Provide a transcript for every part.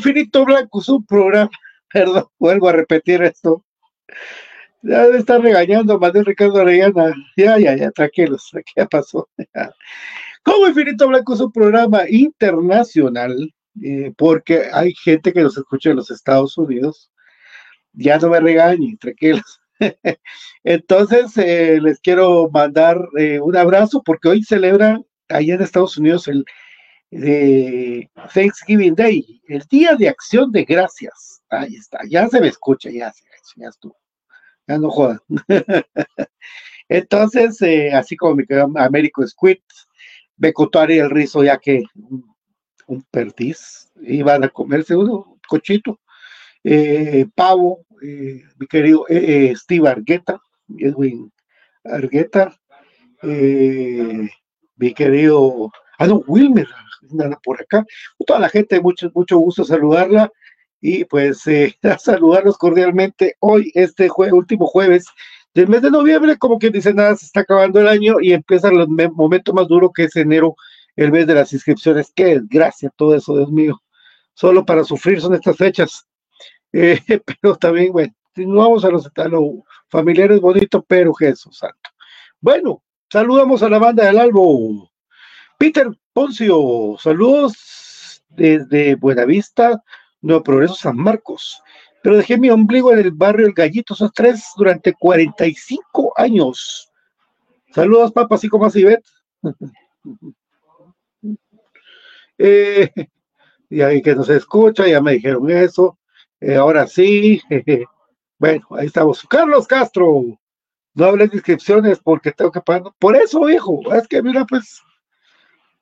Infinito Blanco, su programa, perdón, vuelvo a repetir esto. Ya me está regañando Manuel Ricardo Arellana. Ya, ya, ya, tranquilos, ya pasó. Como Infinito Blanco es un programa internacional, eh, porque hay gente que nos escucha en los Estados Unidos. Ya no me regañen, tranquilos. Entonces, eh, les quiero mandar eh, un abrazo porque hoy celebran allá en Estados Unidos el de Thanksgiving Day, el Día de Acción de Gracias. Ahí está, ya se me escucha, ya, ya estuvo. Ya no jodan. Entonces, eh, así como mi querido Américo Squid, Becotari el rizo, ya que un, perdiz, iban a comerse uno, cochito, eh, pavo, eh, mi querido Steve Argueta, Edwin Argueta, mi querido, ah no, Wilmer nada por acá. Toda la gente, mucho, mucho gusto saludarla y pues eh, a saludarlos cordialmente hoy, este último jueves del mes de noviembre, como quien dice nada, se está acabando el año y empieza el momento más duro que es enero, el mes de las inscripciones. Qué desgracia todo eso, Dios mío. Solo para sufrir son estas fechas. Eh, pero también, bueno, no vamos a los, a los familiares bonitos, pero Jesús Santo. Bueno, saludamos a la banda del Albo. Peter Poncio, saludos desde Buenavista, Nuevo Progreso, San Marcos. Pero dejé mi ombligo en el barrio El Gallito, esos tres, durante 45 años. Saludos, papá, así como así, Bet. eh, ya que no se escucha, ya me dijeron eso. Eh, ahora sí. bueno, ahí estamos. Carlos Castro. No hables de inscripciones porque tengo que pagar. Por eso, hijo. Es que mira, pues.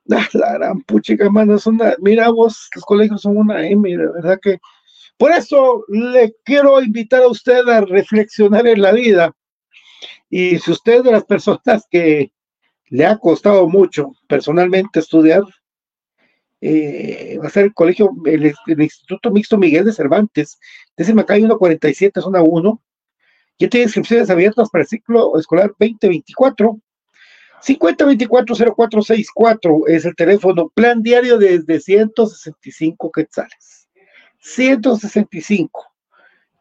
La gran puchica, mano, es una. Mira vos, los colegios son una M, de verdad que. Por eso le quiero invitar a usted a reflexionar en la vida. Y si usted es de las personas que le ha costado mucho personalmente estudiar, eh, va a ser el colegio, el, Instituto Mixto Miguel de Cervantes, décima calle 147, zona 1. Ya tiene inscripciones abiertas para el ciclo escolar 2024. 5024-0464 es el teléfono, plan diario desde 165 quetzales. 165.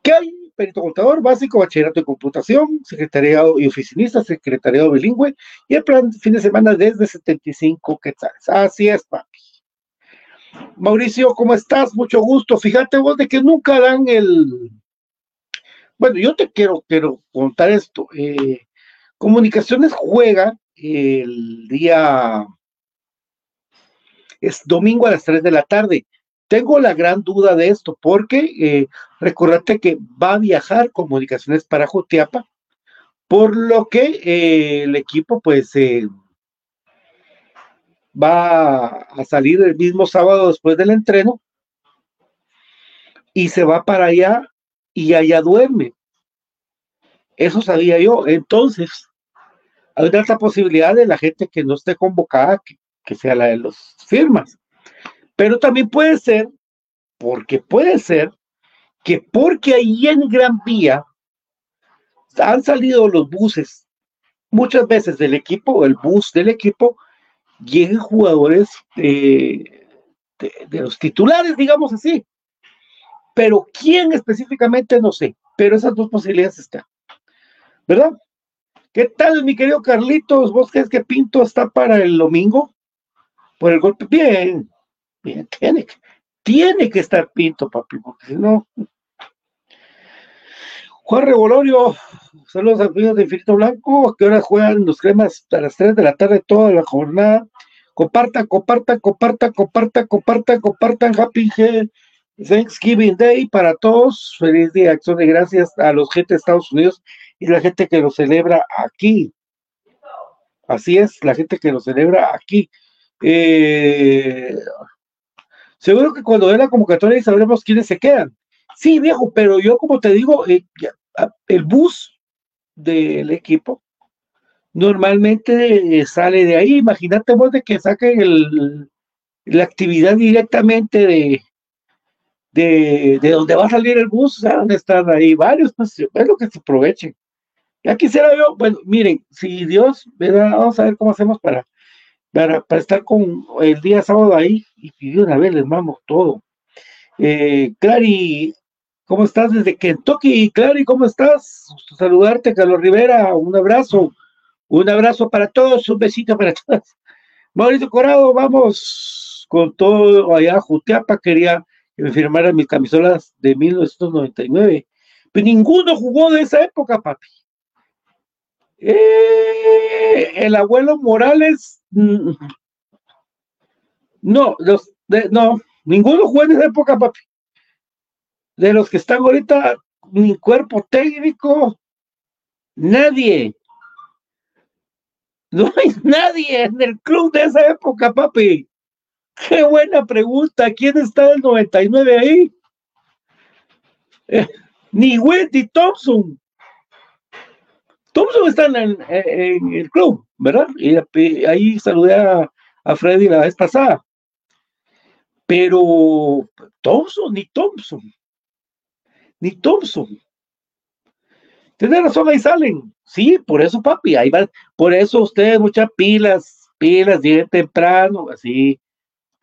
¿Qué hay? Perito contador básico, bachillerato de computación, secretariado y oficinista, secretariado bilingüe y el plan fin de semana desde 75 quetzales. Así es, papi. Mauricio, ¿cómo estás? Mucho gusto. Fíjate vos de que nunca dan el... Bueno, yo te quiero, quiero contar esto. Eh, Comunicaciones juega el día... Es domingo a las 3 de la tarde. Tengo la gran duda de esto porque eh, recordate que va a viajar Comunicaciones para Jutiapa, por lo que eh, el equipo pues eh, va a salir el mismo sábado después del entreno y se va para allá y allá duerme. Eso sabía yo. Entonces, hay una alta posibilidad de la gente que no esté convocada, que, sea la de las firmas. Pero también puede ser, porque puede ser, que porque ahí en Gran Vía han salido los buses, muchas veces del equipo, el bus del equipo, lleguen jugadores de, los titulares, digamos así. Pero quién específicamente no sé, pero esas dos posibilidades están. ¿Verdad? ¿Qué tal, mi querido Carlitos? ¿Vos crees que Pinto está para el domingo? Por el golpe. Bien, bien, tiene que, tiene que estar Pinto, papi, porque si no. Juan Revolorio, saludos a amigos de Infinito Blanco, que ahora juegan los cremas a las 3 de la tarde toda la jornada. Compartan, compartan, compartan, compartan, compartan, compartan. Happy Thanksgiving Day para todos. Feliz día, acción de gracias a los gente de Estados Unidos y la gente que lo celebra aquí. Así es, la gente que lo celebra aquí. Eh, seguro que cuando dé la convocatoria sabremos quiénes se quedan. Sí, viejo, pero yo como te digo, eh, el bus del equipo normalmente sale de ahí. Imagínate vos de que saquen el, la actividad directamente de, de, de, donde va a salir el bus, donde están ahí varios, pues es lo que se aprovechen. Ya quisiera yo, bueno, miren, si Dios, vamos a ver cómo hacemos para, para, para estar con el día sábado ahí y de una vez les mando todo. Eh, Clary, ¿cómo estás desde Kentucky? Clary, ¿cómo estás? Saludarte, Carlos Rivera, un abrazo, un abrazo para todos, un besito para todos. Mauricio Corado, vamos con todo allá Jutiapa, quería que me firmaran mis camisolas de 1999, pero ninguno jugó de esa época, papi. Eh, el abuelo Morales, mm, no, los, no, ninguno jugó en esa época, papi. De los que están ahorita, ni cuerpo técnico, nadie. No hay nadie en el club de esa época, papi. Qué buena pregunta. ¿Quién está el 99 ahí? Eh, ni Wendy Thompson. Thompson está en, el club, ¿verdad? Y, ahí saludé a, Freddy la vez pasada. Pero Thompson, ni Thompson. Ni Thompson. Tienes razón, ahí salen. Sí, por eso, papi, ahí va. Por eso ustedes, muchas pilas, pilas, lleguen temprano, así.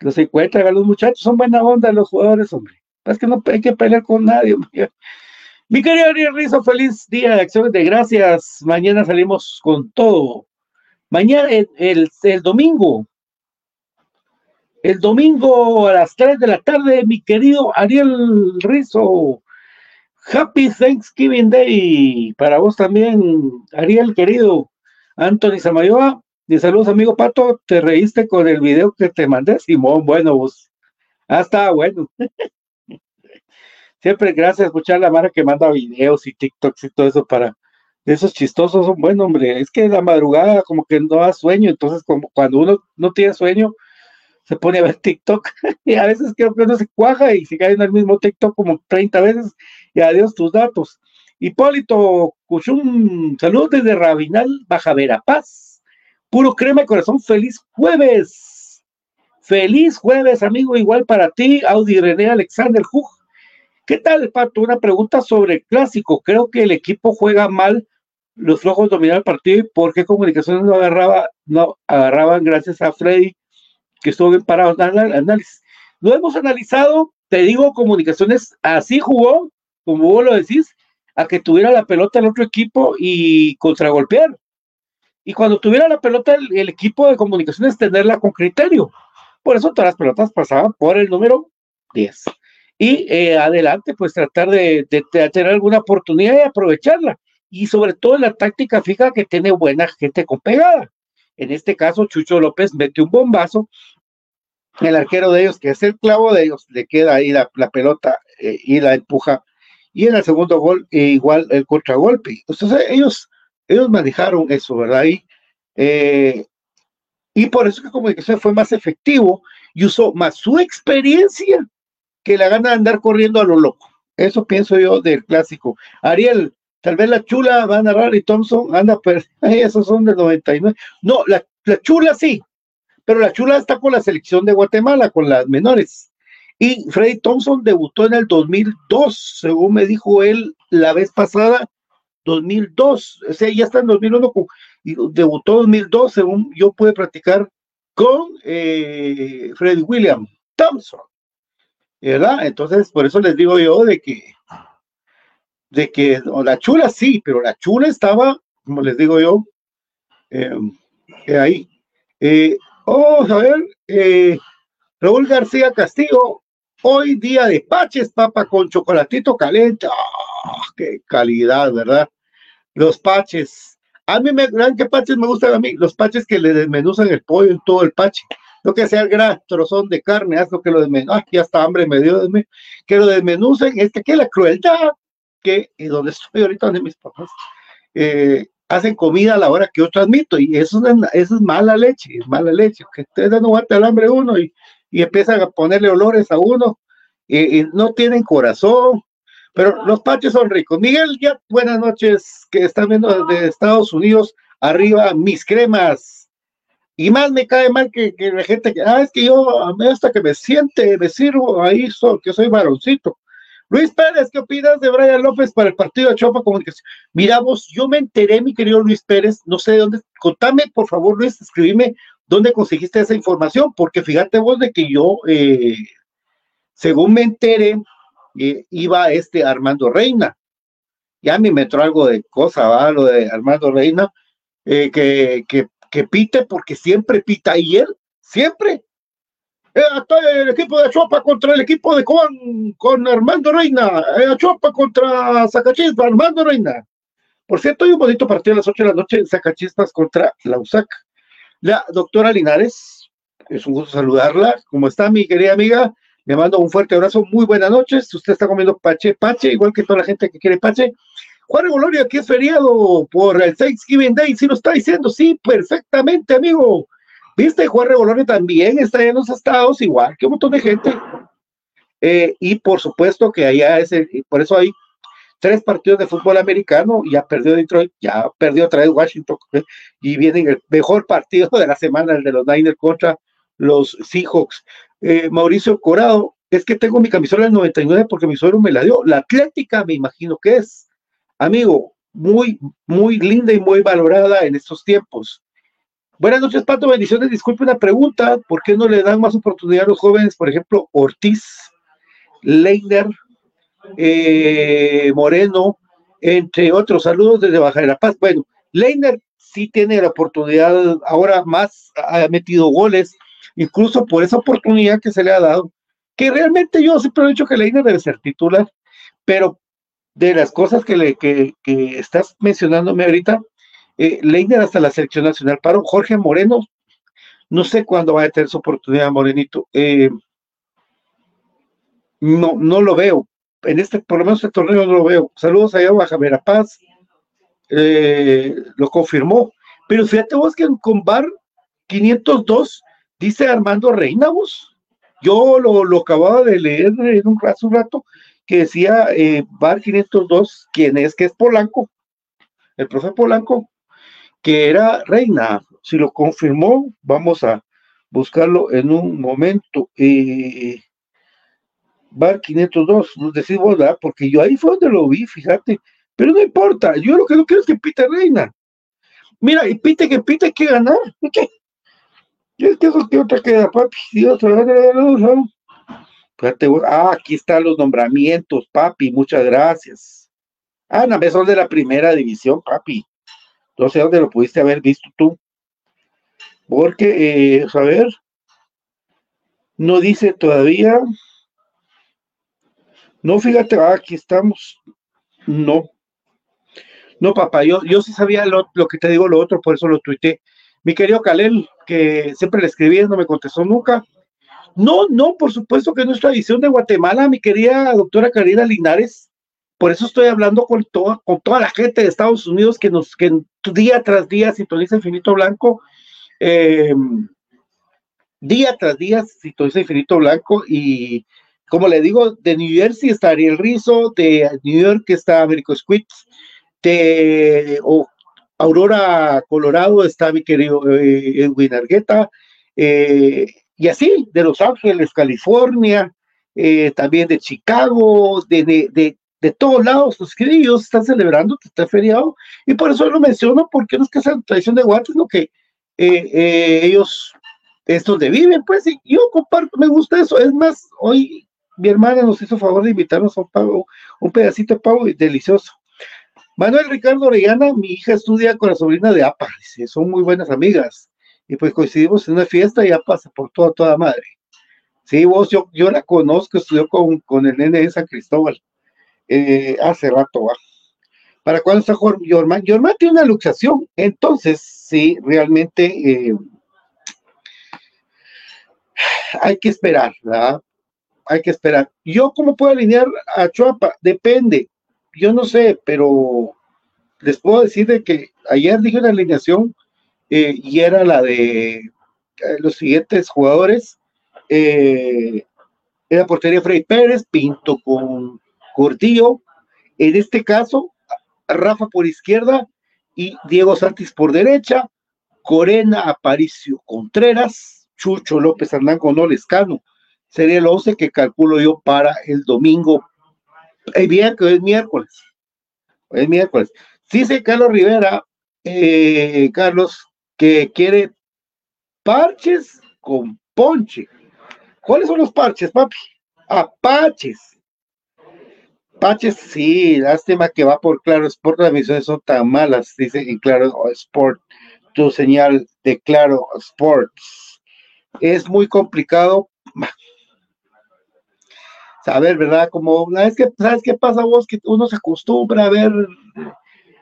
Los encuentran a los muchachos, son buena onda los jugadores, hombre. Es que no hay que pelear con nadie. Mi querido Ariel Rizo, feliz día de acciones de gracias. Mañana salimos con todo. Mañana, el, el, domingo, el domingo a las 3 de la tarde, mi querido Ariel Rizo. Happy Thanksgiving Day para vos también, Ariel, querido. Anthony Samayoa, de saludos, amigo Pato. ¿Te reíste con el video que te mandé? Simón, bueno, vos. Ah, está bueno. Siempre gracias a escuchar la mara que manda videos y TikToks y todo eso para esos chistosos son bueno, hombre. Es que la madrugada como que no da sueño, entonces como cuando uno no tiene sueño, se pone a ver TikTok y a veces creo que uno se cuaja y se cae en el mismo TikTok como 30 veces y adiós tus datos. Hipólito Cuchum, saludos desde Rabinal, Baja Verapaz. Puro crema de corazón, feliz jueves. Feliz jueves, amigo, igual para ti, Audi René Alexander Hug. ¿Qué tal, Pato? Una pregunta sobre el clásico. Creo que el equipo juega mal, los flojos dominaron el partido y por qué comunicaciones no agarraba, no agarraban gracias a Freddy, que estuvo bien parado en el análisis. Lo hemos analizado, te digo, comunicaciones así jugó, como vos lo decís, a que tuviera la pelota el otro equipo y contragolpear. Y cuando tuviera la pelota el, equipo de comunicaciones, tenerla con criterio. Por eso todas las pelotas pasaban por el número 10 y eh, adelante, pues tratar de, tener alguna oportunidad y aprovecharla. Y sobre todo la táctica fija que tiene buena gente con pegada. En este caso, Chucho López mete un bombazo. El arquero de ellos, que es el clavo de ellos, le queda ahí la, pelota eh, y la empuja. Y en el segundo gol, eh, igual el contragolpe. Entonces, ellos, ellos manejaron eso, ¿verdad? Y, y por eso que comunicación fue más efectivo y usó más su experiencia que la gana de andar corriendo a lo loco. Eso pienso yo del clásico. Ariel, tal vez la chula va a narrar y Thompson anda, pero esos son del 99. No, la, la chula sí, pero la chula está con la selección de Guatemala, con las menores. Y Freddy Thompson debutó en el 2002, según me dijo él la vez pasada, 2002, o sea, ya está en 2001, y debutó en 2002, según yo pude practicar con eh, Freddy William Thompson. ¿Verdad? Entonces, por eso les digo yo de que, de que la chula sí, pero la chula estaba, como les digo yo, em, ahí. Eh, vamos a ver, eh, Raúl García Castillo, hoy día de paches, papa con chocolatito caliente, ¡ah! qué calidad, ¿verdad? Los paches. A mí me, ¿qué paches me gustan a mí? Los paches que le desmenuzan el pollo en todo el pache lo que sea el gran trozón de carne, haz lo que lo desmenucen, ah, ya está hambre me dio, que lo desmenucen, es que aquí la crueldad, que y donde estoy ahorita, donde mis papás, eh, hacen comida a la hora que yo transmito, y eso es, eso es mala leche, es mala leche, que ustedes dan un al hambre uno y, y empiezan a ponerle olores a uno, y, no tienen corazón, pero los paches son ricos. Miguel, ya buenas noches, que están viendo desde Estados Unidos, arriba mis cremas, y más me cae mal que, la gente que, ah, es que yo, hasta que me siente, me sirvo ahí, que soy varoncito. Luis Pérez, ¿qué opinas de Brian López para el partido de Chopa Comunicación? Mira vos, yo me enteré, mi querido Luis Pérez, no sé de dónde, contame, por favor, Luis, escribime dónde conseguiste esa información, porque fíjate vos de que yo, eh, según me enteré, eh, iba este Armando Reina. Ya me metió algo de cosa, ¿va? Lo de Armando Reina, eh, que, que que pite porque siempre pita y él, siempre. Eh, el equipo de Chopa contra el equipo de Juan con Armando Reina. Chopa contra Zacachispas, Armando Reina. Por cierto, hay un bonito partido a las 8 de la noche en Zacachispas contra la USAC. La doctora Linares, es un gusto saludarla. ¿Cómo está mi querida amiga? Le mando un fuerte abrazo. Muy buenas noches. Usted está comiendo pache, pache, igual que toda la gente que quiere pache. Juan Goloria, aquí es feriado por el Thanksgiving Day, sí lo está diciendo, sí, perfectamente, amigo. Viste, Juan Regolorio también está en los estados, igual que un montón de gente. Eh, y por supuesto que allá es, por eso hay tres partidos de fútbol americano, ya perdió Detroit, ya perdió otra vez Washington, eh, y viene el mejor partido de la semana, el de los Niners contra los Seahawks. Eh, Mauricio Corado, es que tengo mi camisola del 99 porque mi suegro me la dio. La Atlética, me imagino que es amigo, muy, muy linda y muy valorada en estos tiempos. Buenas noches, Pato, bendiciones. Disculpe una pregunta, ¿por qué no le dan más oportunidad a los jóvenes? Por ejemplo, Ortiz. Leiner eh, Moreno, entre otros. Saludos desde Baja de la Paz. Bueno, Leiner sí tiene la oportunidad, ahora más ha metido goles, incluso por esa oportunidad que se le ha dado, que realmente yo siempre he dicho que Leiner debe ser titular, pero de las cosas que, le, que, estás mencionándome ahorita, eh, Leiner hasta la selección nacional paró, Jorge Moreno, no sé cuándo va a tener su oportunidad, Morenito. Eh, no, no lo veo. En este, por lo menos este torneo no lo veo. Saludos allá Baja Verapaz. Eh, lo confirmó. Pero fíjate vos que en Combar 502 dice Armando Reina vos. Yo lo, lo acababa de leer en un, hace un rato que decía eh, Bar 502, quien es, que es Polanco, el profe Polanco, que era reina. Si lo confirmó, vamos a buscarlo en un momento. Eh, Bar 502, nos decimos, ¿verdad? Porque yo ahí fue donde lo vi, fíjate. Pero no importa, yo lo que no quiero es que pite reina. Mira, y pite que pite que ganar. ¿Qué? es que eso que otra queda, papi. Dios, ah, aquí están los nombramientos, papi, muchas gracias. Ah, no, son de la primera división, papi. No sé dónde lo pudiste haber visto tú. Porque, eh, a ver, no dice todavía. No, fíjate, ah, aquí estamos. No. No, papá, yo, yo sí sabía lo, lo que te digo, lo otro, por eso lo tuité. Mi querido Kalel, que siempre le escribí, no me contestó nunca. No, no, por supuesto que no es tradición de Guatemala, mi querida doctora Karina Linares. Por eso estoy hablando con toda, con toda la gente de Estados Unidos que nos, que día tras día sintoniza Infinito Blanco. Em, día tras día sintoniza Infinito Blanco y como le digo, de New Jersey está Ariel Rizo, de New York está Américo Squits, de Aurora, Colorado está mi querido eh, Edwin Argueta, eh, y así, de Los Ángeles, California, eh, también de Chicago, de, de, de, todos lados, los que ellos están celebrando que está feriado, y por eso lo menciono, porque no es que sea tradición de Guatemala, sino que eh, eh, ellos es donde viven, pues, y yo comparto, me gusta eso, es más, hoy mi hermana nos hizo favor de invitarnos a un, pavo, un pedacito de pavo delicioso. Manuel Ricardo Orellana, mi hija estudia con la sobrina de APA, dice, son muy buenas amigas y pues coincidimos en una fiesta y ya pasa por toda, toda madre. Sí, vos, yo, yo la conozco, estudió con, con el nene de San Cristóbal eh, hace rato, va. ¿Para cuándo está Jorman? Jorman tiene una luxación, entonces, sí, realmente eh, hay que esperar, ¿verdad? Hay que esperar. ¿Yo cómo puedo alinear a Chuapa? Depende, yo no sé, pero les puedo decir de que ayer dije una alineación eh, y era la de eh, los siguientes jugadores. Eh, en la portería Freddy Pérez, Pinto con Cortillo. En este caso, Rafa por izquierda y Diego Santis por derecha. Corena Aparicio Contreras, Chucho López Hernán con Olescano. Sería el 11 que calculo yo para el domingo. El viernes, es miércoles. Es miércoles. Dice Carlos Rivera, Carlos, que quiere parches con ponche. ¿Cuáles son los parches, papi? Apaches. Paches, sí, lástima que va por Claro Sport, las emisiones son tan malas, dice en Claro Sport, tu señal de Claro Sports. Es muy complicado saber, ¿verdad? Como, ¿sabes qué, ¿sabes qué pasa vos? Que uno se acostumbra a ver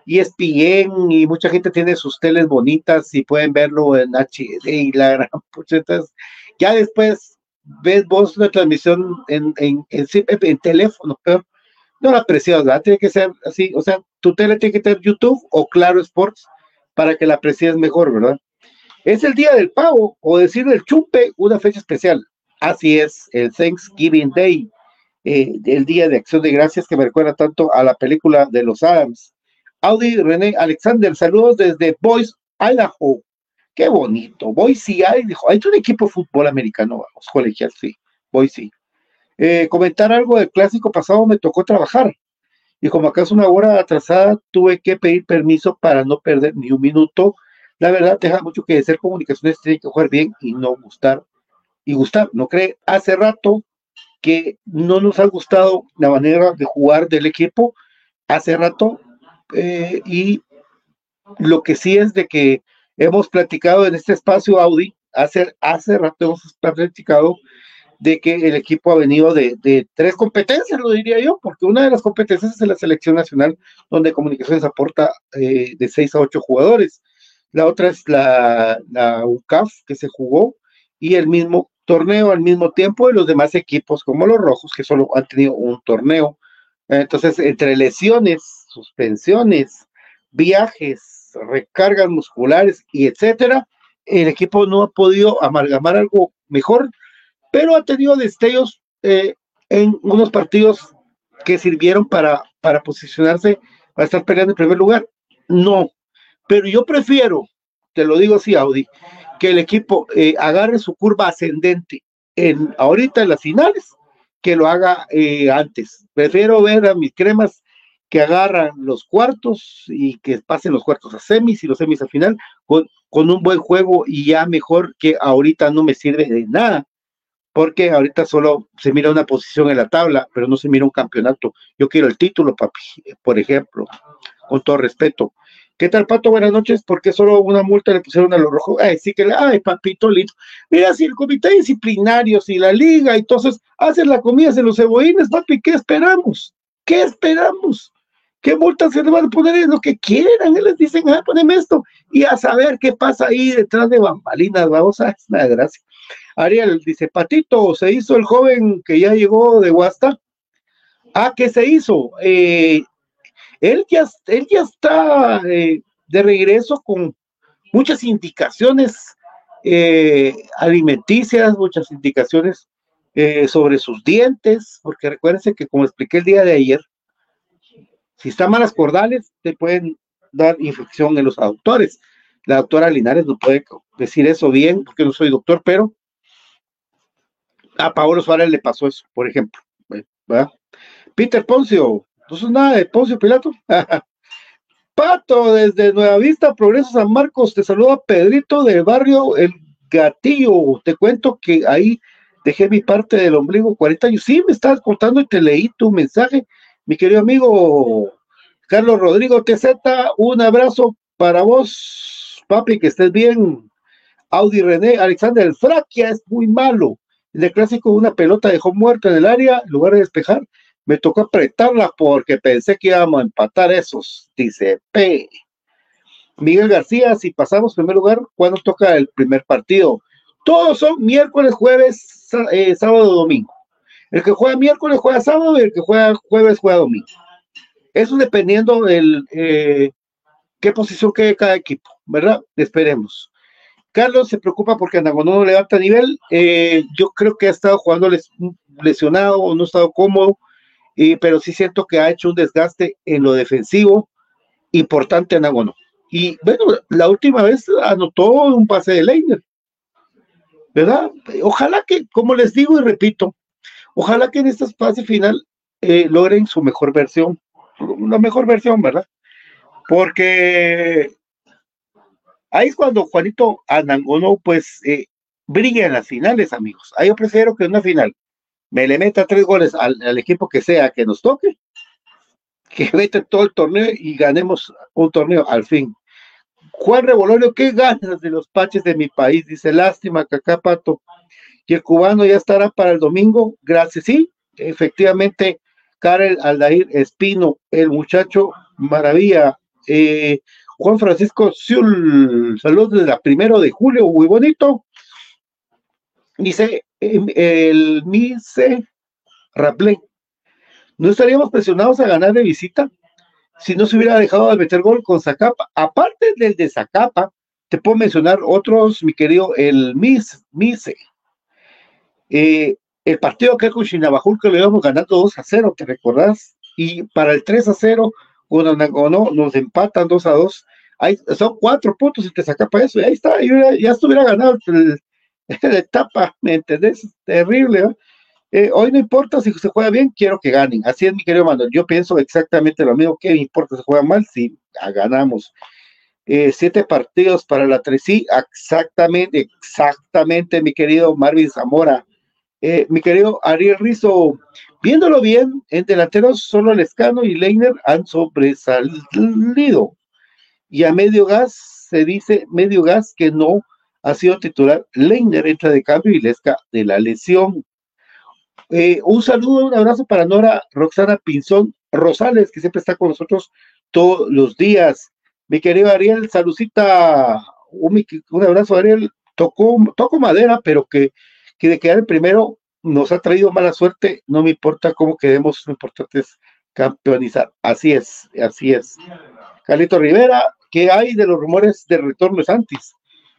ESPN y mucha gente tiene sus teles bonitas y pueden verlo en HD y la gran puchetas. Ya después ves vos una transmisión en, en, en, teléfono, pero no la aprecias, ¿verdad? Tiene que ser así, o sea, tu tele tiene que tener YouTube o Claro Sports para que la aprecies mejor, ¿verdad? Es el día del pavo, o decir el chupe, una fecha especial. Así es, el Thanksgiving Day, eh, el día de acción de gracias que me recuerda tanto a la película de los Adams. Audi René Alexander, saludos desde Boise, Idaho. Qué bonito. Boise, Idaho. Hay un equipo de fútbol americano, vamos, colegial, sí. Boise. Eh, comentar algo del clásico pasado, me tocó trabajar. Y como es una hora atrasada, tuve que pedir permiso para no perder ni un minuto. La verdad, deja mucho que ser comunicaciones, tiene que jugar bien y no gustar. Y gustar, ¿no cree? Hace rato que no nos ha gustado la manera de jugar del equipo hace rato eh, y lo que sí es de que hemos platicado en este espacio Audi, hace, hace rato hemos platicado de que el equipo ha venido de, tres competencias, lo diría yo, porque una de las competencias es la selección nacional, donde Comunicaciones aporta eh, de seis a ocho jugadores. La otra es la, la UCAF que se jugó y el mismo torneo al mismo tiempo de los demás equipos, como los rojos, que solo han tenido un torneo. Entonces, entre lesiones, suspensiones, viajes, recargas musculares y etcétera, el equipo no ha podido amalgamar algo mejor, pero ha tenido destellos eh, en unos partidos que sirvieron para, para posicionarse, para estar peleando en primer lugar. No, pero yo prefiero, te lo digo así, Audi, que el equipo eh, agarre su curva ascendente en ahorita en las finales que lo haga eh, antes. Prefiero ver a mis cremas que agarran los cuartos y que pasen los cuartos a semis y los semis a final con, un buen juego y ya mejor que ahorita no me sirve de nada, porque ahorita solo se mira una posición en la tabla, pero no se mira un campeonato. Yo quiero el título, papi, por ejemplo, con todo respeto. ¿Qué tal, Pato? Buenas noches. ¿Por qué solo una multa le pusieron a los rojos? Ay, sí que, ay, papito lindo. Mira, si el comité disciplinario, si la liga, entonces hacen la comida de los cebollines, papi, ¿qué esperamos? ¿Qué esperamos? ¿Qué multas se le van a poner? Es lo que quieran. Ellos dicen, ah, poneme esto. Y a saber qué pasa ahí detrás de bambalinas, vamos a es una gracia. Ariel dice, Patito, ¿se hizo el joven que ya llegó de Huasta? Ah, ¿qué se hizo? Eh, él ya, él ya está eh, de regreso con muchas indicaciones eh, alimenticias, muchas indicaciones eh, sobre sus dientes, porque recuérdense que como expliqué el día de ayer, si están malas cordales, te pueden dar infección en los aductores. La doctora Linares no puede decir eso bien, porque no soy doctor, pero a Paolo Suárez le pasó eso, por ejemplo. Peter Poncio, entonces, nada de Poncio Pilato. Pato, desde Nueva Vista, Progreso San Marcos, te saluda Pedrito del barrio El Gatillo. Te cuento que ahí dejé mi parte del ombligo 40 años. Sí, me estabas contando y te leí tu mensaje, mi querido amigo Carlos Rodrigo TZ. Un abrazo para vos, papi, que estés bien. Audi René, Alexander, el Fraquia es muy malo. En el clásico, una pelota dejó muerta en el área, en lugar de despejar, me tocó apretarla porque pensé que íbamos a empatar esos, dice P. Miguel García, si pasamos primer lugar, ¿cuándo toca el primer partido? Todos son miércoles, jueves, eh, sábado, domingo. El que juega miércoles juega sábado y el que juega jueves juega domingo. Eso dependiendo del eh, qué posición quede cada equipo, ¿verdad? Esperemos. Carlos se preocupa porque Anagonó no levanta nivel. Eh, yo creo que ha estado jugando lesionado o no ha estado cómodo pero sí siento que ha hecho un desgaste en lo defensivo importante en Agono. Y bueno, la última vez anotó un pase de Leiner, ¿verdad? Ojalá que, como les digo y repito, ojalá que en esta fase final eh, logren su mejor versión, una mejor versión, ¿verdad? Porque ahí es cuando Juanito Anangono, pues, eh, brilla en las finales, amigos. Ahí yo prefiero que en una final me le meta tres goles al, equipo que sea que nos toque, que vete todo el torneo y ganemos un torneo al fin. Juan Revolorio, qué ganas de los paches de mi país, dice, lástima que acá Pato. Y el cubano ya estará para el domingo, gracias, sí, efectivamente, Karel Aldair Espino, el muchacho maravilla. Eh, Juan Francisco Siul, saludos desde la primero de julio, muy bonito. Dice em, el Mise Rapley. No estaríamos presionados a ganar de visita si no se hubiera dejado de meter gol con Zacapa. Aparte del de Zacapa, te puedo mencionar otros, mi querido, el Mis, Mise. Eh, el partido que con Chinabajul que lo íbamos ganando 2 a 0, ¿te recordás? Y para el 3 a 0, con no nos empatan 2 a 2. Ahí, son cuatro puntos y te Zacapa eso, y ahí está, ya, ya estuviera ganado el, la etapa, ¿me entendés? Terrible. Eh, hoy no importa si se juega bien, quiero que ganen. Así es, mi querido Manuel. Yo pienso exactamente lo mismo. ¿Qué importa si juega mal? Si ganamos. Eh, siete partidos para la 3 exactamente, exactamente, mi querido Marvin Zamora. Eh, mi querido Ariel Rizo, viéndolo bien, en delanteros solo Lescano y Leiner han sobresalido. Y a medio gas se dice, medio gas que no ha sido titular. Leiner entra de cambio y Lesca de la lesión. Eh, un saludo, un abrazo para Nora Roxana Pinzón Rosales, que siempre está con nosotros todos los días. Mi querido Ariel, saludcita, un, un abrazo, Ariel. Tocó, toco madera, pero que, que de quedar el primero nos ha traído mala suerte. No me importa cómo quedemos, lo importante es campeonizar. Así es, así es. Carlito Rivera, ¿qué hay de los rumores de retorno de Santis?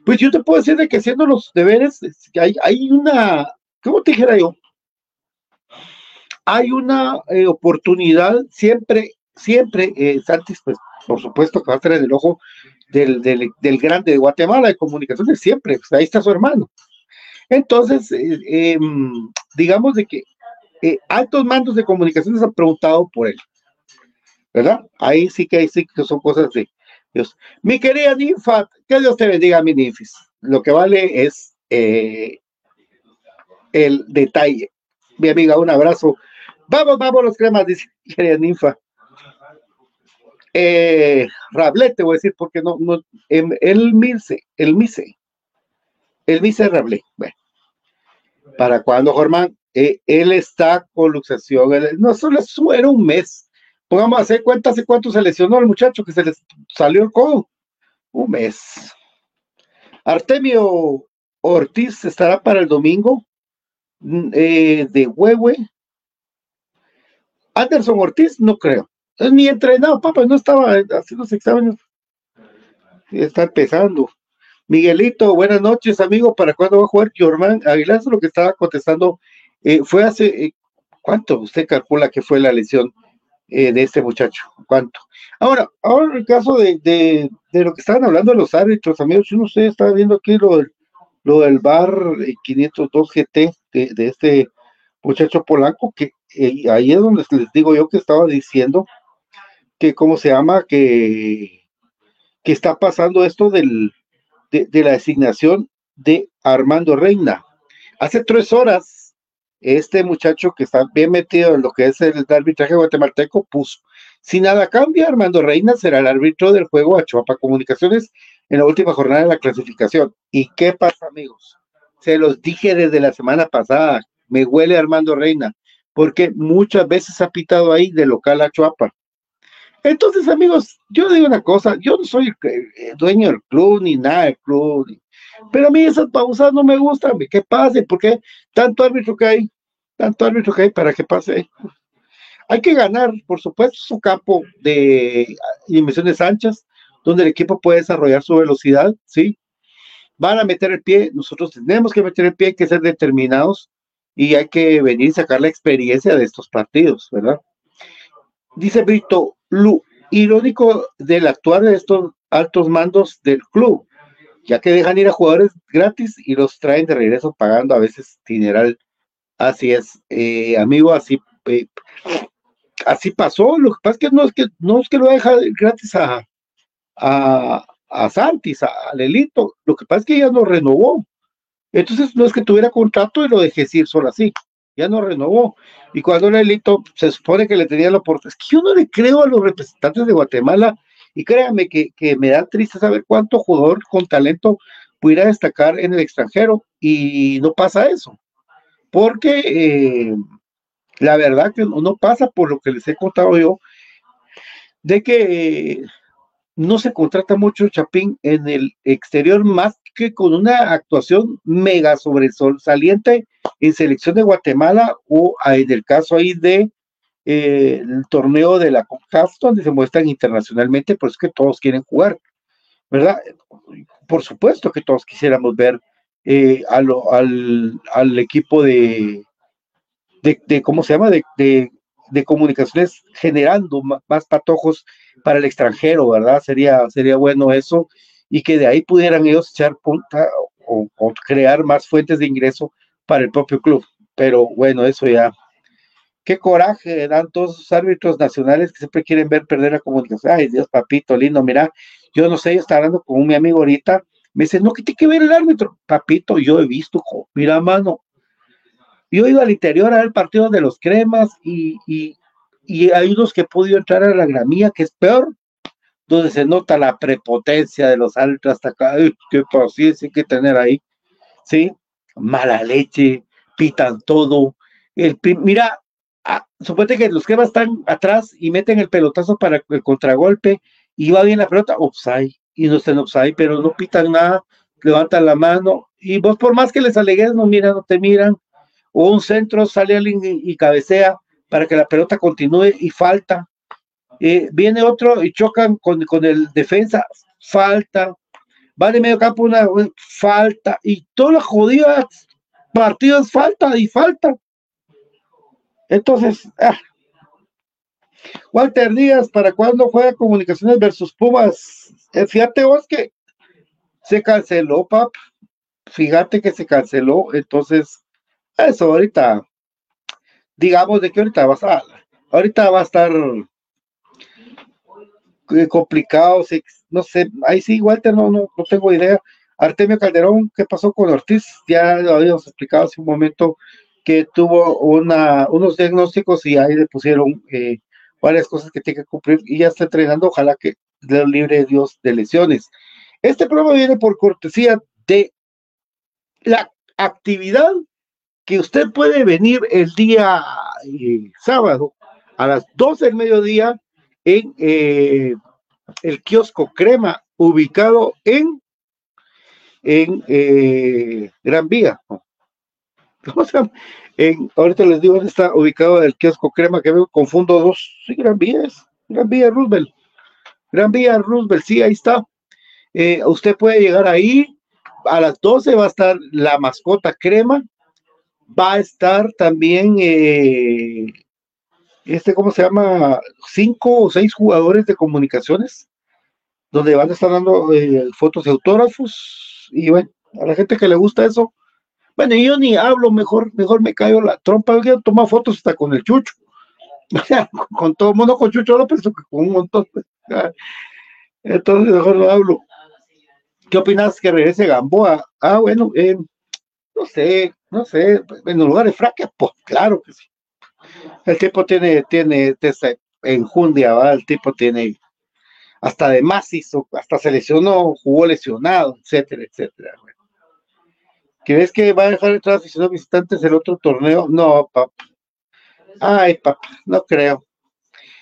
Pues yo te puedo decir de que haciendo los deberes, hay, hay una, ¿cómo te dijera yo? Hay una eh, oportunidad siempre, siempre, eh, Santis, pues por supuesto que va a estar en el ojo del, del, del grande de Guatemala de comunicaciones, siempre, pues ahí está su hermano. Entonces, eh, em, digamos de que altos mandos de comunicaciones han preguntado por él, ¿verdad? Ahí sí que, sí que son cosas de Dios. Mi querida ninfa, que Dios te bendiga, mi ninfis. Lo que vale es el detalle. Mi amiga, un abrazo. Vamos, vamos, los cremas, dice querida ninfa. Eh, Rablete, voy a decir, porque no, no, el Mise, el Mise, el Mise Rablé. Bueno, ¿para cuando Germán? Eh, él está con luxación, no solo era un mes. Pongamos a hacer cuenta hace cuánto se lesionó el muchacho que se le salió el codo. Un mes. Artemio Ortiz estará para el domingo mm, eh, de Huehue. Anderson Ortiz, no creo ni entrenado, papá, no estaba haciendo los exámenes. Está empezando. Miguelito, buenas noches, amigo. ¿Para cuándo va a jugar Jorman Aguilar? Eso lo que estaba contestando. Eh, fue hace, eh, ¿cuánto usted calcula que fue la lesión eh, de este muchacho? ¿Cuánto? Ahora, ahora el caso de, de, de, lo que estaban hablando los árbitros, amigos, si uno usted estaba viendo aquí lo del, lo del bar 502 GT de, de este muchacho Polanco, que ahí es donde les digo yo que estaba diciendo que, ¿cómo se llama? Que, que está pasando esto del, de, la designación de Armando Reina. Hace tres horas, este muchacho que está bien metido en lo que es el arbitraje guatemalteco puso, si nada cambia, Armando Reina será el árbitro del juego a Chuapa Comunicaciones en la última jornada de la clasificación. ¿Y qué pasa, amigos? Se los dije desde la semana pasada, me huele Armando Reina, porque muchas veces ha pitado ahí de local a Chuapa. Entonces, amigos, yo digo una cosa, yo no soy eh, dueño del club ni nada del club, pero a mí esas pausas no me gustan, que pase, porque tanto árbitro que hay, tanto árbitro que hay para que pase. Hay que ganar, por supuesto, su campo de dimensiones anchas, donde el equipo puede desarrollar su velocidad, ¿sí? Van a meter el pie, nosotros tenemos que meter el pie, hay que ser determinados y hay que venir y sacar la experiencia de estos partidos, ¿verdad? Dice Brito, lo irónico del actuar de estos altos mandos del club, ya que dejan ir a jugadores gratis y los traen de regreso pagando a veces dineral. Así es, eh, amigo, así, eh, así pasó. Lo que pasa es que no es que, no es que lo deja gratis a, a, a Santis, a, Lelito, lo que pasa es que ya no renovó. Entonces no es que tuviera contrato y lo dejé ir solo así ya no renovó. Y cuando Lelito se supone que le tenía la oportunidad, es que yo no le creo a los representantes de Guatemala, y créanme que, me da triste saber cuánto jugador con talento pudiera destacar en el extranjero, y no pasa eso, porque eh, la verdad que no pasa por lo que les he contado yo, de que no se contrata mucho Chapín en el exterior más que con una actuación mega sobresaliente en selección de Guatemala o en el caso ahí de eh, el torneo de la CONCAF donde se muestran internacionalmente, por eso que todos quieren jugar, ¿verdad? Por supuesto que todos quisiéramos ver eh, al, al, equipo de, de, ¿cómo se llama? De, de comunicaciones generando más patojos para el extranjero, ¿verdad? Sería, sería bueno eso y que de ahí pudieran ellos echar punta o, crear más fuentes de ingreso para el propio club. Pero bueno, eso ya. Qué coraje dan todos esos árbitros nacionales que siempre quieren ver perder la comunicación. Ay, Dios, papito, lindo, mira, yo no sé, yo estaba hablando con mi amigo ahorita, me dice, no, ¿qué tiene que ver el árbitro? Papito, yo he visto, mira, mano, Yo he ido al interior a ver partidos de los cremas y, y, y hay unos que he podido entrar a la gramía, que es peor, donde se nota la prepotencia de los altos hasta acá, qué paciencia hay que tener ahí, ¿sí? Mala leche, pitan todo. El, mira, ah, suponte que los cremas están atrás y meten el pelotazo para el contragolpe y va bien la pelota, offside, y no están offside, pero no pitan nada, levantan la mano, y vos por más que les alegues, no miran, no te miran, o un centro sale alguien y, cabecea para que la pelota continúe y falta. Eh, viene otro y chocan con, con el defensa, falta. Va de medio campo una, falta. Y todas las jodidas partidos falta y falta. Entonces, ah. Walter Díaz, ¿para cuándo juega Comunicaciones versus Pumas? Fíjate vos que se canceló, pap. Fíjate que se canceló. Entonces, eso ahorita, digamos de que ahorita va a, ahorita va a estar eh, complicado, no sé, ahí sí, Walter, no, no, no tengo idea. Artemio Calderón, ¿qué pasó con Ortiz? Ya lo habíamos explicado hace un momento que tuvo una, unos diagnósticos y ahí le pusieron eh, varias cosas que tiene que cumplir y ya está entrenando, ojalá que le libre Dios de lesiones. Este programa viene por cortesía de la actividad que usted puede venir el día eh, sábado a las 12 del mediodía en eh, el kiosco Crema, ubicado en, en eh, Gran Vía. En, ahorita les digo dónde está ubicado el kiosco Crema, que me confundo dos. Sí, Gran Vía es. Gran Vía Roosevelt. Gran Vía Roosevelt, sí, ahí está. usted puede llegar ahí. A las 12 va a estar la mascota Crema va a estar también, eh, este, ¿cómo se llama? Cinco o seis jugadores de comunicaciones, donde van a estar dando eh, fotos de autógrafos. Y bueno, a la gente que le gusta eso, bueno, yo ni hablo, mejor, mejor me caigo la trompa. Yo tomar fotos hasta con el chucho. con todo el mundo, con Chucho López, con un montón. Entonces, mejor no hablo. ¿Qué opinas que regrese Gamboa? Ah, bueno, no sé, no sé, en lugar de fraque, pues claro que sí. El tipo tiene, tiene, enjundia, el tipo tiene hasta de más hizo, hasta se lesionó, jugó lesionado, etcétera, etcétera. ¿Crees que va a dejar entrar aficionados visitantes el otro torneo? No, papá. Ay, papá, no creo.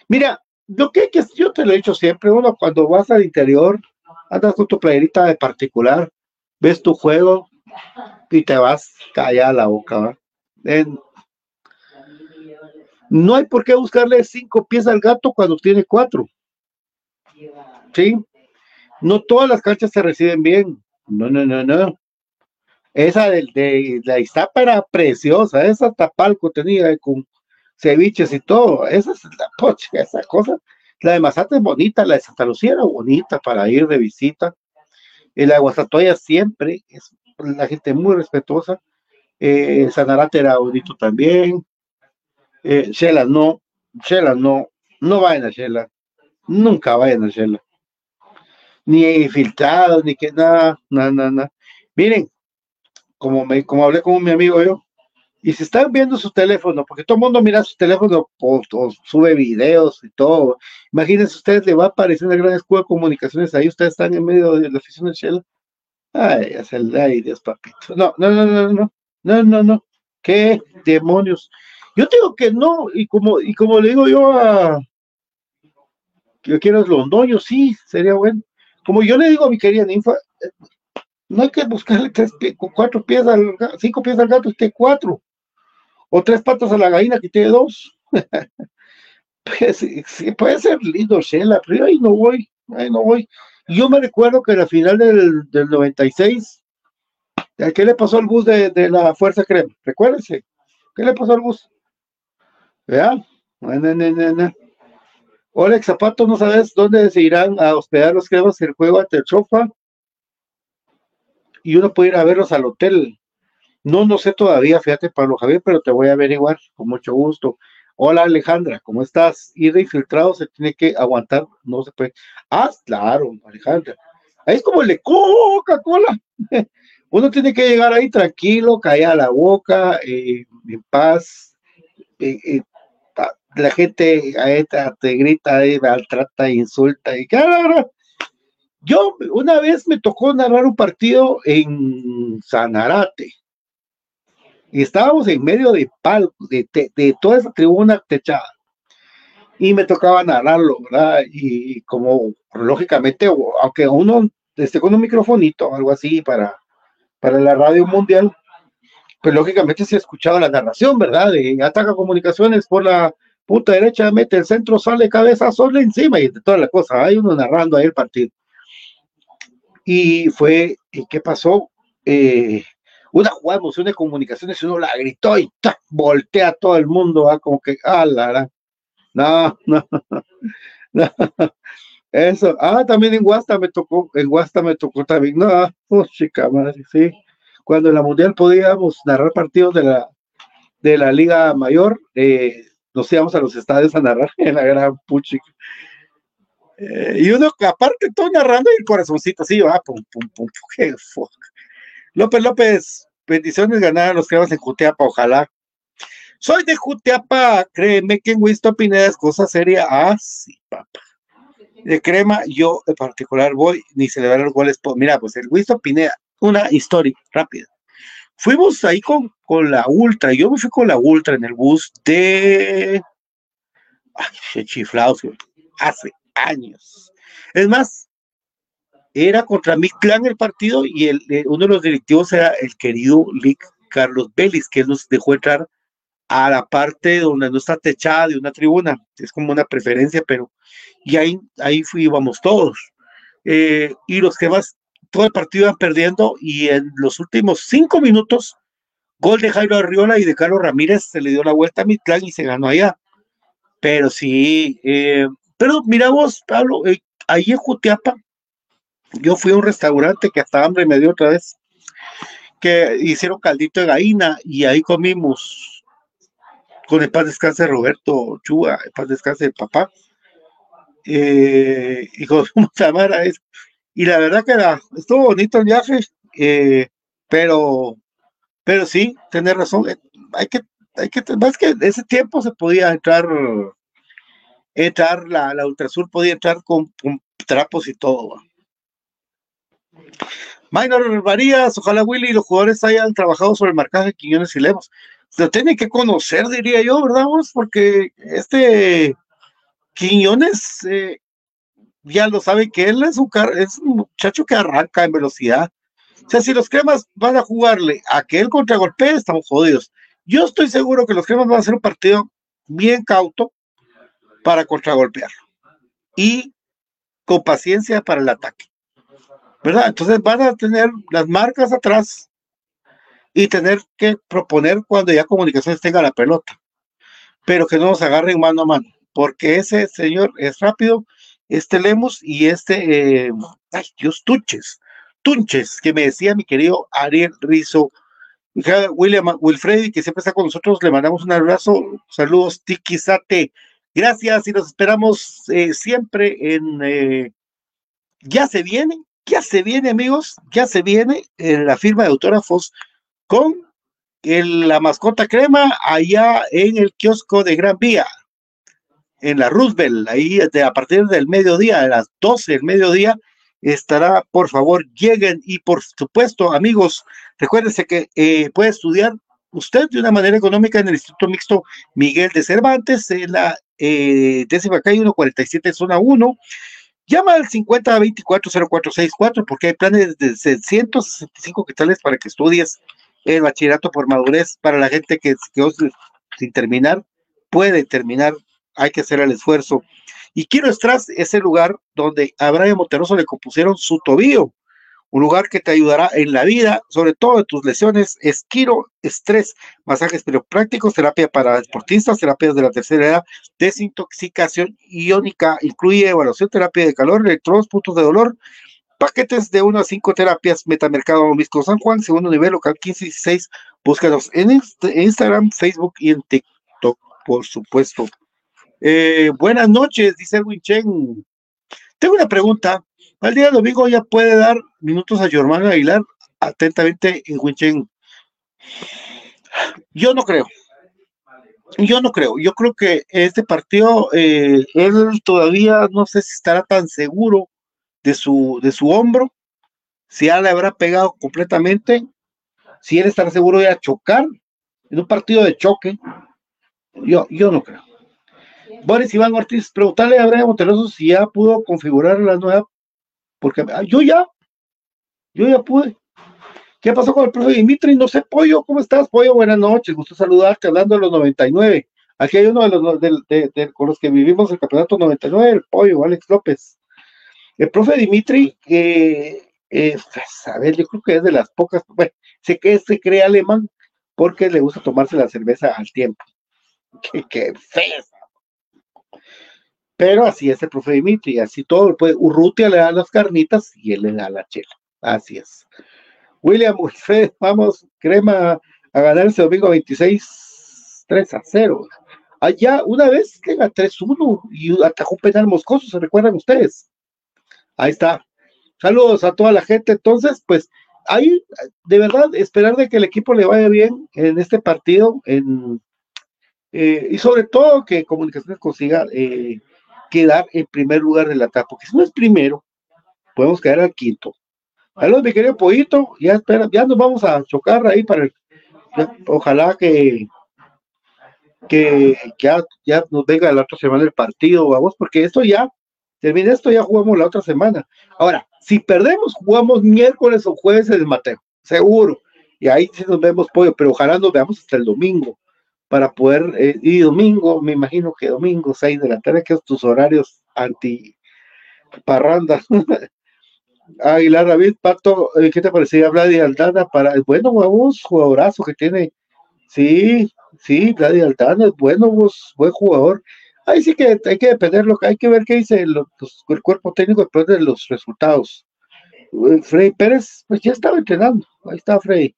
Mira, lo que, que yo te lo he dicho siempre, uno cuando vas al interior, andas con tu playerita de particular, ves tu juego, y te vas callada la boca. No hay por qué buscarle cinco pies al gato cuando tiene cuatro. ¿Sí? No todas las canchas se reciben bien. No, no, no, no. Esa de, la Iztapa era preciosa, esa Tapalco tenía con ceviches y todo. Esa es la pocha, esa cosa. La de Mazate es bonita, la de Santa Lucía era bonita para ir de visita. Y la de Guasatoya siempre es la gente muy respetuosa. Eh, Sanarate era bonito también. Eh, no, Shela no, no vayan a Shela, nunca vayan a Shela. Ni filtrados, ni que nada, nada, nada, Miren, como, me, como hablé con mi amigo yo, y si están viendo su teléfono, porque todo el mundo mira su teléfono o, sube videos y todo, imagínense ustedes, le va a aparecer una gran escuela de comunicaciones ahí, ustedes están en medio de la oficina de Shela, Ay, ay, Dios, papito. No, no, no, no, no, no, no, no. ¿Qué demonios? Yo digo que no, y como, y como le digo yo a yo quiero es Londoño, sí, sería bueno. Como yo le digo a mi querida ninfa, no hay que buscarle tres cuatro pies al cinco pies al gato, que cuatro. O tres patas a la gallina que tiene dos. pues, puede ser lindo, Shela, pero ahí no voy, ahí no voy. Yo me recuerdo que en la final del, del 96, ¿qué le pasó al bus de, la Fuerza Crema? Recuérdense, ¿qué le pasó al bus? Vean, Alex Zapato, ¿no sabes dónde se irán a hospedar los cremas el juego ante el Chofa? Y uno puede ir a verlos al hotel. No, no sé todavía, fíjate, Pablo Javier, pero te voy a averiguar con mucho gusto. Hola Alejandra, ¿cómo estás? Ir de infiltrado se tiene que aguantar, no se puede. Ah, claro, Alejandra. Ahí es como el de Coca-Cola. uno tiene que llegar ahí tranquilo, callar la boca, eh, en paz. Eh, eh, la gente te grita, maltrata, insulta y claro, yo una vez me tocó narrar un partido en Sanarate y estábamos en medio de pal, de, de, toda esa tribuna techada y me tocaba narrarlo, ¿verdad? Y como lógicamente, aunque uno esté con un microfonito algo así para para la radio mundial, pues lógicamente se ha escuchado la narración, ¿verdad? De ataca comunicaciones por la puta derecha, mete el centro, sale cabeza, solo encima y toda la cosa. Hay uno narrando ahí el partido. Y fue, ¿y qué pasó? Eh, una jugada emoción de comunicaciones y uno la gritó y voltea a todo el mundo, ¿va? como que, ah, la, no, no, no, eso, ah, también en Guasta me tocó, en Guasta me tocó también, no, oh, chica madre, sí. Cuando en la Mundial podíamos narrar partidos de la, de la Liga Mayor, eh, nos íbamos a los estadios a narrar en la gran puchica. Eh, y uno, aparte, todo narrando y el corazoncito así, va, pum, pum, pum, qué fuck. López López, bendiciones ganar a los cremas en Jutiapa, ojalá. Soy de Jutiapa, créeme que en Winston Pineda es cosa seria. Ah, sí, papá de crema, yo en particular voy ni celebrar los goles. Mira, pues el Winston Pineda, una historia rápida. Fuimos ahí con, con la Ultra, yo me fui con la Ultra en el bus de. Ay, chiflados, hace años. Es más, era contra mi clan el partido y el, uno de los directivos era el querido Lick Carlos Vélez, que nos dejó entrar a la parte donde no está techada de una tribuna. Es como una preferencia, pero y ahí, ahí íbamos todos. Eh, y los que más, todo el partido iban perdiendo y en los últimos cinco minutos, gol de Jairo Arriola y de Carlos Ramírez se le dio la vuelta a mi clan y se ganó allá. Pero sí, eh, pero miramos, Pablo, eh, ahí en Jutiapa, yo fui a un restaurante que hasta hambre me dio otra vez, que hicieron caldito de gallina y ahí comimos con el paz descanse Roberto Chua, el paz descanse el papá eh, y con Samara y la verdad que era, estuvo bonito el viaje, eh, pero, pero sí, tener razón, eh, hay que, hay que, más que ese tiempo se podía entrar, entrar, la, la Ultrasur podía entrar con, trapos y todo. Minor Varías, ojalá Willy y los jugadores hayan trabajado sobre el marcaje de Quiñones y Lemos. Se tienen que conocer, diría yo, ¿verdad? Porque este Quiñones eh, ya lo sabe que él es un, es un muchacho que arranca en velocidad. O sea, si los cremas van a jugarle a que él contragolpee, estamos jodidos. Yo estoy seguro que los cremas van a hacer un partido bien cauto para contragolpearlo y con paciencia para el ataque. ¿Verdad? Entonces van a tener las marcas atrás y tener que proponer cuando ya comunicaciones tenga la pelota, pero que no nos agarren mano a mano porque ese señor es rápido, este Lemos y este, eh, ay Dios, Tunches, Tunches, que me decía mi querido Ariel Rizo, William Wilfredi, que siempre está con nosotros, le mandamos un abrazo, saludos, Tiquizate, gracias y nos esperamos eh, siempre en, eh, ya se viene, ya se viene amigos, ya se viene en la firma de autógrafos con la mascota crema allá en el kiosco de Gran Vía en la Roosevelt, ahí a partir del mediodía, a las 12 del mediodía, estará, por favor, lleguen y por supuesto, amigos, recuérdense que eh, puede estudiar usted de una manera económica en el Instituto Mixto Miguel de Cervantes, en la eh, décima calle 147, zona 1. Llama al 50240464 porque hay planes de 165 quetzales para que estudies el bachillerato por madurez para la gente que, que sin terminar puede terminar hay que hacer el esfuerzo. Y Quiro Estras es el lugar donde a Brian Monterroso le compusieron su tobillo, un lugar que te ayudará en la vida, sobre todo de tus lesiones, es Quiro Estrés, masajes prácticos, terapia para deportistas, terapias de la tercera edad, desintoxicación iónica, incluye evaluación, terapia de calor, electrodos, puntos de dolor, paquetes de 1 a 5 terapias, Metamercado Misco San Juan, segundo nivel, local 15 y 16, búscanos en Instagram, Facebook y en TikTok, por supuesto. Eh, buenas noches, dice Erwin Chen. Tengo una pregunta. ¿Al día domingo ya puede dar minutos a hermano Aguilar? atentamente en Winchen. Yo no creo. Yo no creo. Yo creo que este partido, eh, él todavía no sé si estará tan seguro de su, de su hombro, si ya le habrá pegado completamente, si él estará seguro de chocar en un partido de choque. Yo, yo no creo. Boris Iván Ortiz, preguntarle a Brian Monteroso si ya pudo configurar la nueva, porque ah, yo ya, yo ya pude. ¿Qué pasó con el profe Dimitri? No sé, Pollo, ¿cómo estás, Pollo? Buenas noches, gusto saludarte, hablando de los 99. Aquí hay uno de los con los que vivimos el campeonato 99, el Pollo, Alex López. El profe Dimitri, eh, pues, a ver, yo creo que es de las pocas, bueno, sé que se cree alemán porque le gusta tomarse la cerveza al tiempo. Qué, qué feo. Pero así es el profe Dimitri, así todo, pues Urrutia le da las carnitas y él le da la chela. Así es. William vamos, crema a ganar ese domingo 26, 3 a 0. Allá, una vez que 3-1 y atajó penal moscoso, ¿se recuerdan ustedes? Ahí está. Saludos a toda la gente. Entonces, pues, ahí, de verdad, esperar de que el equipo le vaya bien en este partido, en, eh, y sobre todo que Comunicaciones consiga eh, quedar en primer lugar del ataque, porque si no es primero, podemos quedar al quinto. Saludos, mi querido Pollito. Ya espera, ya nos vamos a chocar ahí para el, ojalá que, que, ya, ya, nos venga la otra semana el partido, vamos, porque esto ya, termina esto, ya jugamos la otra semana. Ahora, si perdemos, jugamos miércoles o jueves en el Mateo, seguro. Y ahí sí nos vemos pollo, pero ojalá nos veamos hasta el domingo para poder, eh, y domingo, me imagino que domingo, 6 de la tarde, que son tus horarios anti parranda. Aguilar David, Pato, eh, ¿qué te parecía Vladi Aldana? Para, bueno, vos, jugadorazo que tiene. Sí, sí, Vladi Aldana es bueno, vos, buen jugador. Ahí sí que hay que depender, lo que hay que ver qué dice el, el cuerpo técnico después de los resultados. Eh, Freddy Pérez, pues ya estaba entrenando, ahí está Freddy.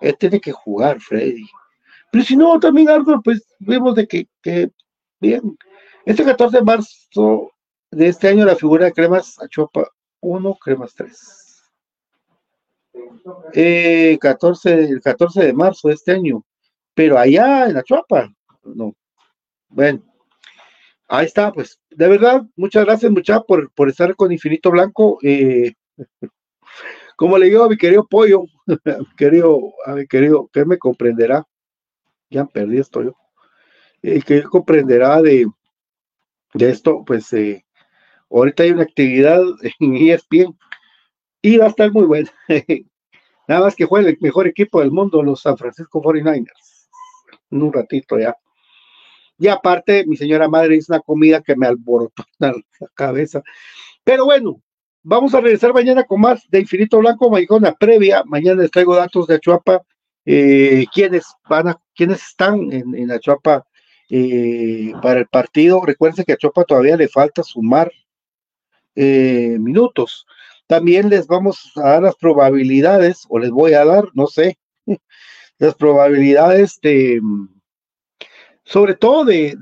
Él tiene que jugar, Freddy. Pero si no, también algo, pues vemos de que, que bien. Este 14 de marzo de este año la figura de Cremas Achopa 1, cremas 3. Eh, 14, el 14 de marzo de este año. Pero allá en la Chuapa, no. Bueno, ahí está, pues. De verdad, muchas gracias, muchachos, por, por estar con Infinito Blanco. Eh, como le digo a mi querido Pollo, mi querido, a mi querido, que me comprenderá. Ya perdí esto yo. Eh, que comprenderá de, de esto, pues eh, Ahorita hay una actividad en ESPN y va a estar muy buena. Nada más que juegue el mejor equipo del mundo, los San Francisco 49ers. En un ratito ya. Y aparte, mi señora madre hizo una comida que me alborotó la cabeza. Pero bueno, vamos a regresar mañana con más de Infinito Blanco, una previa. Mañana les traigo datos de Achuapa, eh, quiénes van a, quiénes están en, en Achuapa eh, para el partido. Recuerden que a Achuapa todavía le falta sumar eh, minutos. También les vamos a dar las probabilidades, o les voy a dar, no sé, las probabilidades de, sobre todo de,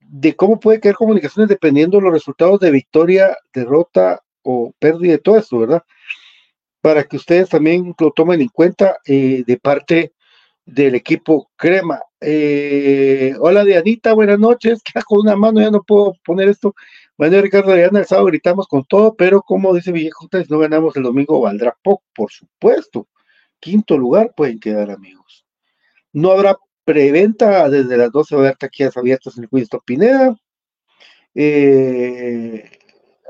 de, cómo puede caer comunicaciones dependiendo de los resultados de victoria, derrota o pérdida de todo esto, ¿verdad? Para que ustedes también lo tomen en cuenta eh, de parte del equipo Crema. Eh, hola Dianita, buenas noches. Con una mano ya no puedo poner esto. Bueno, Ricardo Ariana, el sábado gritamos con todo, pero como dice Villejo, si no ganamos el domingo, valdrá poco, por supuesto. Quinto lugar pueden quedar amigos. No habrá preventa desde las 12 horas taquillas abiertas en el Winston Pineda. Eh,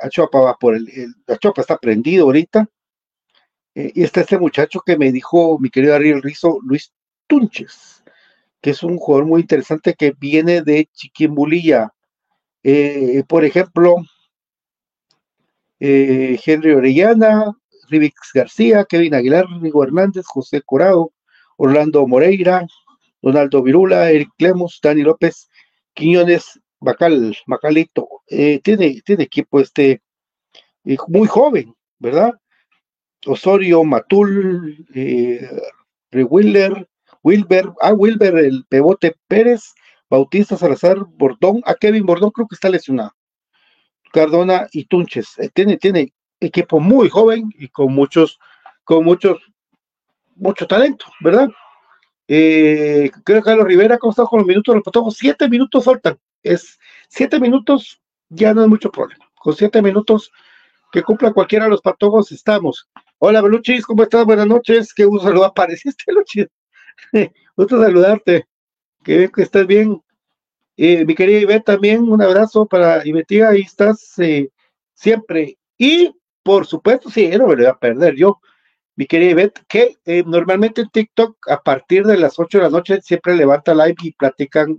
Achopa va por el, el Achopa está prendido ahorita. Eh, y está este muchacho que me dijo mi querido Ariel Rizo, Luis Tunches, que es un jugador muy interesante que viene de Chiquimbulilla, eh, por ejemplo, eh, Henry Orellana, Rivix García, Kevin Aguilar, Rigo Hernández, José Corado, Orlando Moreira, Donaldo Virula, Eric Clemos, Dani López, Quiñones, Bacal, Macalito. Eh, tiene, tiene equipo este muy joven, ¿verdad? Osorio, Matul, eh, Wilber, Wilber, ah, Wilber, el Pebote Pérez, Bautista Salazar Bordón, a Kevin Bordón creo que está lesionado. Cardona y Tunches. Eh, tiene, tiene equipo muy joven y con muchos con mucho, mucho talento, ¿verdad? Eh, creo que Carlos Rivera, ¿cómo está con los minutos? Los patojos, siete minutos faltan. Es siete minutos, ya no es mucho problema. Con siete minutos que cumpla cualquiera de los patojos, estamos. Hola, Beluchis, ¿cómo estás? Buenas noches. Qué gusto saludar. Apareciste, Luchis. gusto saludarte. Que bien que estés bien. Eh, mi querida Ivette, también un abrazo para Ivette, ahí estás eh, siempre. Y por supuesto, sí, no me lo voy a perder yo mi querida Ivette, que eh, normalmente en TikTok a partir de las 8 de la noche siempre levanta live y platican,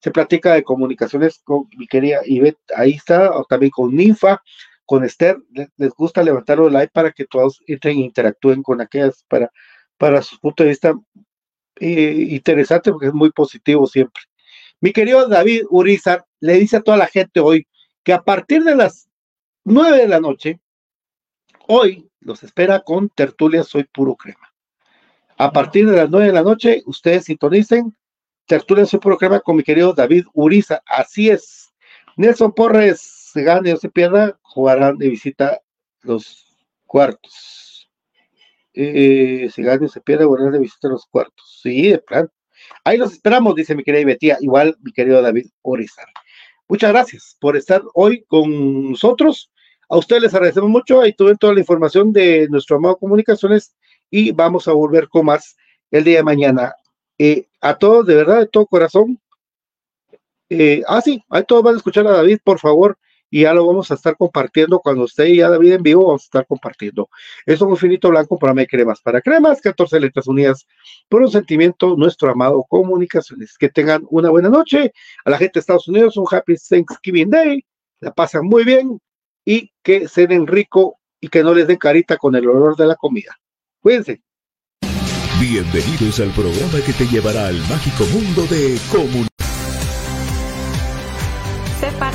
se platica de comunicaciones con mi querida Ivette, ahí está, o también con Ninfa, con Esther, les, gusta levantar un live para que todos entren e interactúen con aquellas, para, para su punto de vista eh, interesante, porque es muy positivo siempre. Mi querido David Urizar le dice a toda la gente hoy que a partir de las 9 de la noche, hoy los espera con Tertulia Soy Puro Crema. A partir de las nueve de la noche, ustedes sintonicen Tertulia Soy Puro Crema con mi querido David Uriza. Así es. Nelson Porres, se gane o se pierda, jugarán de visita los cuartos. Eh, se gane o se pierda, jugarán de visita los cuartos. Sí, de plan. Ahí los esperamos, dice mi querida Betía, igual mi querido David Uriza. Muchas gracias por estar hoy con nosotros. A ustedes les agradecemos mucho. Ahí tuve toda la información de nuestro amado Comunicaciones y vamos a volver con más el día de mañana. Eh, a todos, de verdad, de todo corazón. Eh, ah, sí, ahí todos van a escuchar a David, por favor, y ya lo vamos a estar compartiendo cuando esté ya David en vivo, vamos a estar compartiendo. Eso es un finito blanco para mí, cremas para cremas, 14 letras unidas por un sentimiento, nuestro amado Comunicaciones. Que tengan una buena noche. A la gente de Estados Unidos, un Happy Thanksgiving Day. La pasan muy bien y que se den rico y que no les den carita con el olor de la comida. Cuídense. Bienvenidos al programa que te llevará al mágico mundo de comunicación.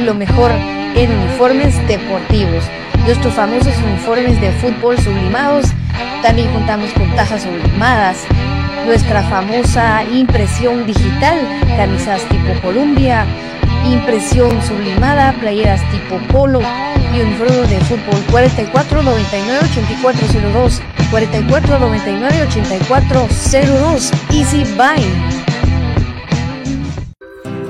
Lo mejor en uniformes deportivos. Nuestros famosos uniformes de fútbol sublimados. También contamos con tazas sublimadas. Nuestra famosa impresión digital, camisas tipo Columbia, impresión sublimada, playeras tipo polo y uniformes de fútbol 44 99 8402 44 99 8402 Easy Buy.